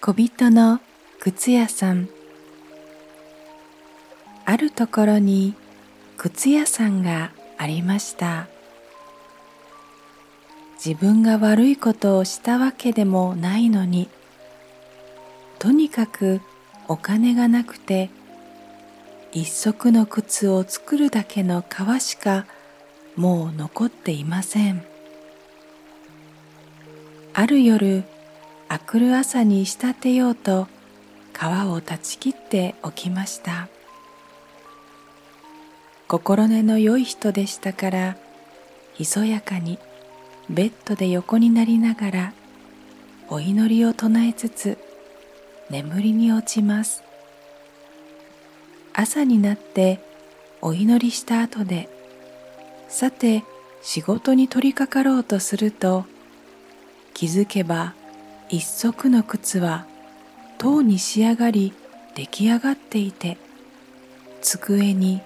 小人の靴屋さん。あるところに靴屋さんがありました。自分が悪いことをしたわけでもないのにとにかくお金がなくて一足の靴を作るだけの皮しかもう残っていません。ある夜明くる朝に仕立てようと皮を断ち切っておきました。心根の良い人でしたからひそやかにベッドで横になりながらお祈りを唱えつつ眠りに落ちます。朝になってお祈りした後でさて仕事に取り掛かろうとすると気づけば一足の靴は塔に仕上がり出来上がっていて机に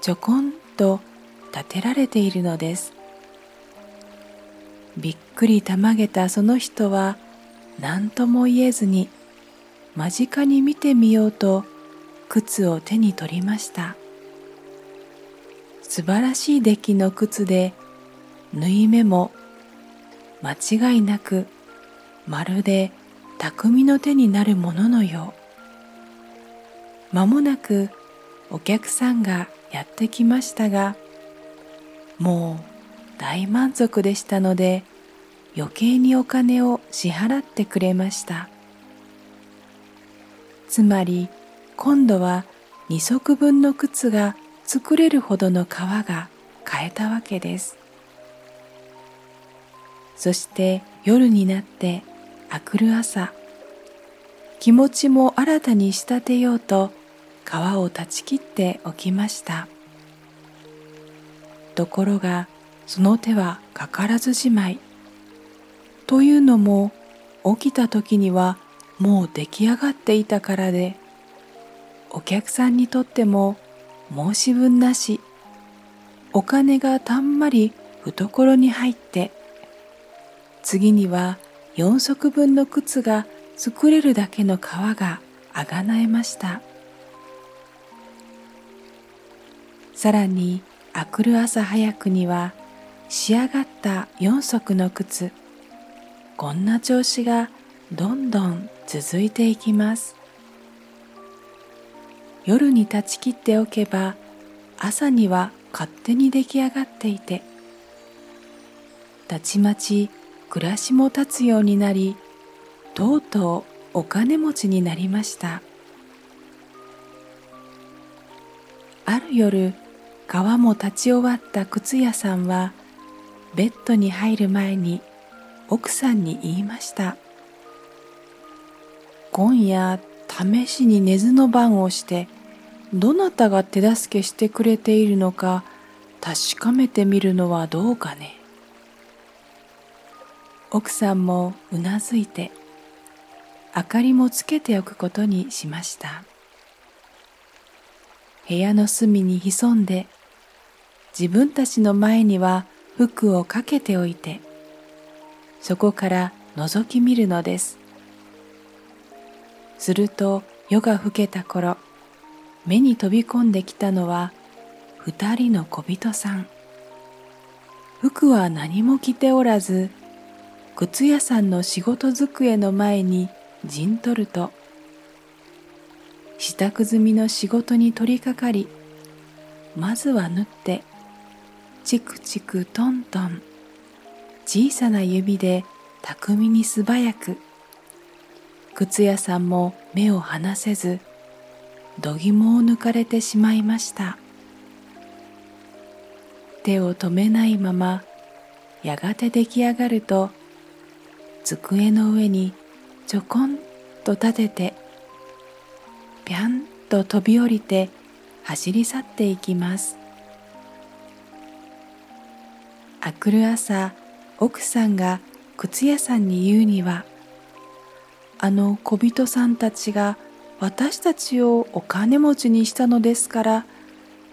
ちょこんと立てられているのです。びっくりたまげたその人は何とも言えずに間近に見てみようと靴を手に取りました。素晴らしい出来の靴で縫い目も間違いなくまるで匠の手になるもののよう。間もなくお客さんがやってきましたがもう大満足でしたので余計にお金を支払ってくれました。つまり今度は二足分の靴が作れるほどの皮が買えたわけです。そして夜になって明くる朝。気持ちも新たに仕立てようと皮を断ち切っておきました。ところがその手はかからずじまい。というのも起きた時にはもう出来上がっていたからでお客さんにとっても申し分なし。お金がたんまり懐に入って次には4足分の靴が作れるだけの皮があがなえました。さらに明くる朝早くには仕上がった4足の靴。こんな調子がどんどん続いていきます。夜に断ち切っておけば朝には勝手に出来上がっていてたちまち暮らしも立つようになりとうとうお金持ちになりました。ある夜川も立ち終わった靴屋さんはベッドに入る前に奥さんに言いました。今夜試しに寝ずの番をしてどなたが手助けしてくれているのか確かめてみるのはどうかね。奥さんもうなずいて明かりもつけておくことにしました。部屋の隅に潜んで自分たちの前には服をかけておいてそこから覗き見るのです。すると夜が更けた頃目に飛び込んできたのは二人の小人さん。服は何も着ておらず靴屋さんの仕事机の前に陣取ると支度済みの仕事に取り掛かりまずは縫ってチクチクトントン小さな指で巧みに素早く靴屋さんも目を離せず度肝を抜かれてしまいました。手を止めないままやがて出来上がると机の上にちょこんと立ててぴゃんと飛び降りて走り去っていきます。あくる朝奥さんが靴屋さんに言うにはあの小人さんたちが私たちをお金持ちにしたのですから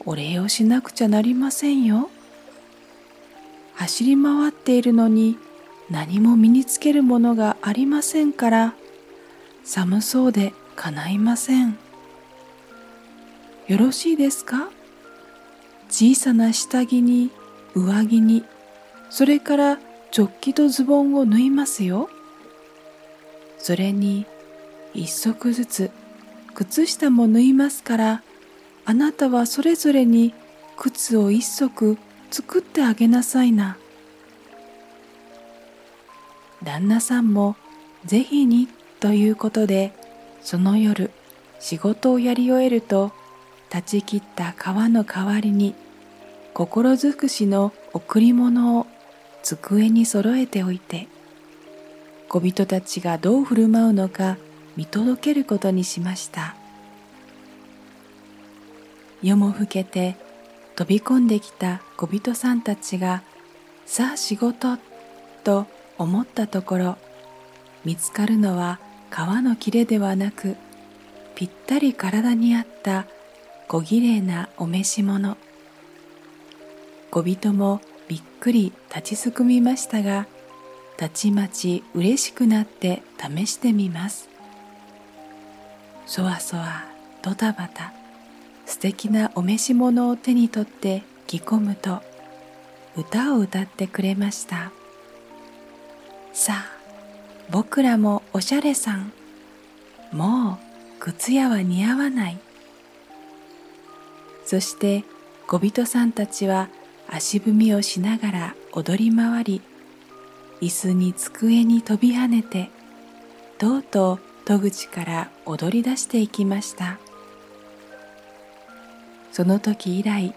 お礼をしなくちゃなりませんよ。走り回っているのに何も身につけるものがありませんから寒そうで叶いません。よろしいですか？小さな下着に上着にそれからジョッキとズボンを縫いますよ。それに一足ずつ靴下も縫いますからあなたはそれぞれに靴を一足作ってあげなさいな。旦那さんもぜひにということでその夜仕事をやり終えると断ち切った皮の代わりに心尽くしの贈り物を机に揃えておいて小人たちがどう振る舞うのか見届けることにしました。夜も更けて飛び込んできた小人さんたちがさあ仕事と思ったところ見つかるのは皮の切れではなくぴったり体に合った小綺麗なお召し物。小人もびっくり立ちすくみましたがたちまち嬉しくなって試してみます。そわそわドタバタ素敵なお召し物を手に取って着込むと歌を歌ってくれました。さあ僕らもおしゃれさん。もう靴屋は似合わない。そして小人さんたちは足踏みをしながら踊り回り椅子に机に飛び跳ねてとうとう戸口から踊り出していきました。その時以来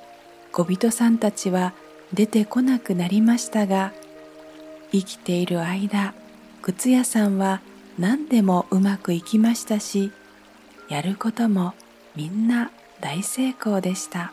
小人さんたちは出てこなくなりましたが生きている間靴屋さんは何でもうまくいきましたしやることもみんな大成功でした。